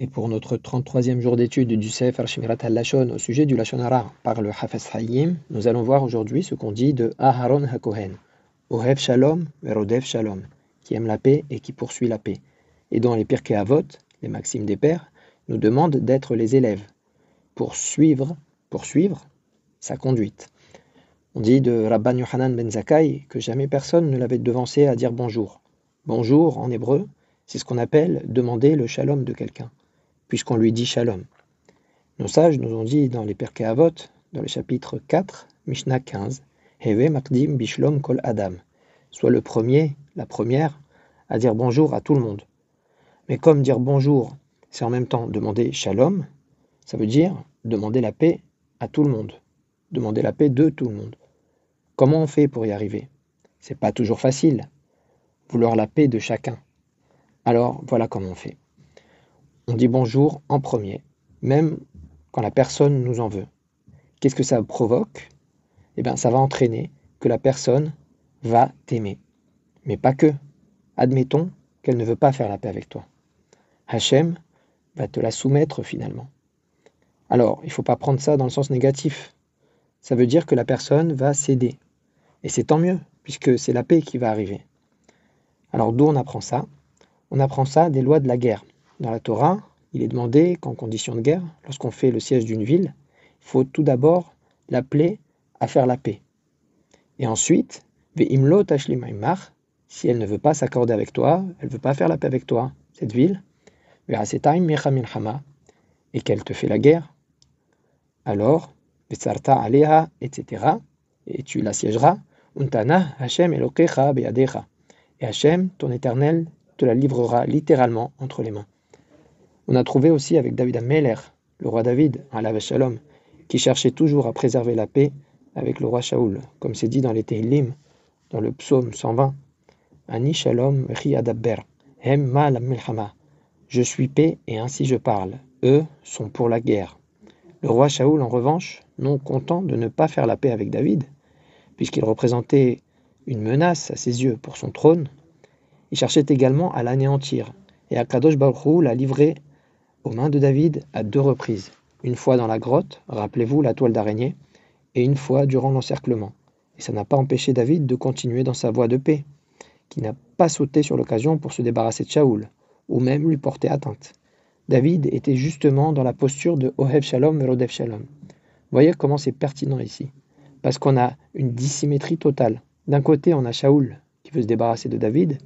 Et pour notre 33e jour d'étude du Sefer Shmirat al-Lashon au sujet du Lashon Hara par le Hafez Hayim, nous allons voir aujourd'hui ce qu'on dit de Aharon HaKohen, Ohev Shalom Verodev Shalom, qui aime la paix et qui poursuit la paix. Et dans les Pirkei Avot, les maximes des pères, nous demandent d'être les élèves, pour suivre, poursuivre sa conduite. On dit de Rabban Yohanan ben Zakkai que jamais personne ne l'avait devancé à dire bonjour. Bonjour en hébreu, c'est ce qu'on appelle demander le shalom de quelqu'un, puisqu'on lui dit shalom. Nos sages nous ont dit dans les Perkei Avot, dans le chapitre 4, Mishnah 15, Heve Makdim Bishlom Kol Adam, soit le premier, la première, à dire bonjour à tout le monde. Mais comme dire bonjour, c'est en même temps demander shalom, ça veut dire demander la paix à tout le monde, demander la paix de tout le monde. Comment on fait pour y arriver? C'est pas toujours facile vouloir la paix de chacun. Alors voilà comment on fait. On dit bonjour en premier, même quand la personne nous en veut. Qu'est-ce que ça provoque? Eh bien, ça va entraîner que la personne va t'aimer. Mais pas que. Admettons qu'elle ne veut pas faire la paix avec toi. Hachem va te la soumettre finalement. Alors, il ne faut pas prendre ça dans le sens négatif. Ça veut dire que la personne va céder. Et c'est tant mieux, puisque c'est la paix qui va arriver. Alors d'où on apprend ça? On apprend ça des lois de la guerre. Dans la Torah, il est demandé qu'en condition de guerre, lorsqu'on fait le siège d'une ville, il faut tout d'abord l'appeler à faire la paix. Et ensuite, si elle ne veut pas s'accorder avec toi, elle ne veut pas faire la paix avec toi, cette ville, et qu'elle te fait la guerre, alors, etc., et tu l'assiégeras, Untana Hashem Elokecha beyadecha. Et Hachem, ton éternel, te la livrera littéralement entre les mains. On a trouvé aussi avec David Ameler, le roi David, à Shalom, qui cherchait toujours à préserver la paix avec le roi Shaoul, comme c'est dit dans les Tehillim, dans le psaume 120. Ani Shalom Adabber, Hem Ma Milchama. Je suis paix et ainsi je parle. Eux sont pour la guerre. Le roi Shaoul, en revanche, non content de ne pas faire la paix avec David, puisqu'il représentait une menace à ses yeux pour son trône, il cherchait également à l'anéantir, et Akadosh Baruch l'a livré aux mains de David à deux reprises, une fois dans la grotte, rappelez-vous la toile d'araignée, et une fois durant l'encerclement. Et ça n'a pas empêché David de continuer dans sa voie de paix, qui n'a pas sauté sur l'occasion pour se débarrasser de Shaoul, ou même lui porter atteinte. David était justement dans la posture de Ohev Shalom et Shalom. Voyez comment c'est pertinent ici, parce qu'on a une dissymétrie totale d'un côté, on a Shaoul qui veut se débarrasser de David,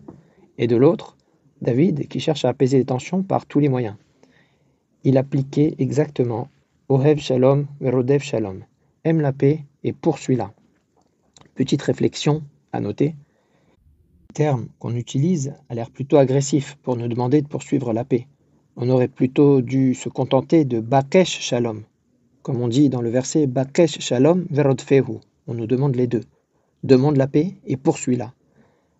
et de l'autre, David qui cherche à apaiser les tensions par tous les moyens. Il appliquait exactement Ohev Shalom, Verodev Shalom. Aime la paix et poursuis-la. Petite réflexion à noter. Le terme qu'on utilise a l'air plutôt agressif pour nous demander de poursuivre la paix. On aurait plutôt dû se contenter de Bakesh Shalom. Comme on dit dans le verset Bakesh Shalom Verodfehu. On nous demande les deux demande la paix et poursuis-la.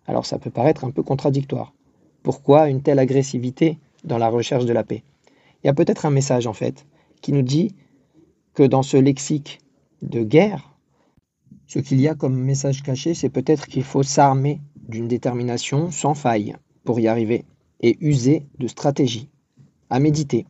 Alors ça peut paraître un peu contradictoire. Pourquoi une telle agressivité dans la recherche de la paix? Il y a peut-être un message en fait qui nous dit que dans ce lexique de guerre, ce qu'il y a comme message caché, c'est peut-être qu'il faut s'armer d'une détermination sans faille pour y arriver et user de stratégie. À méditer.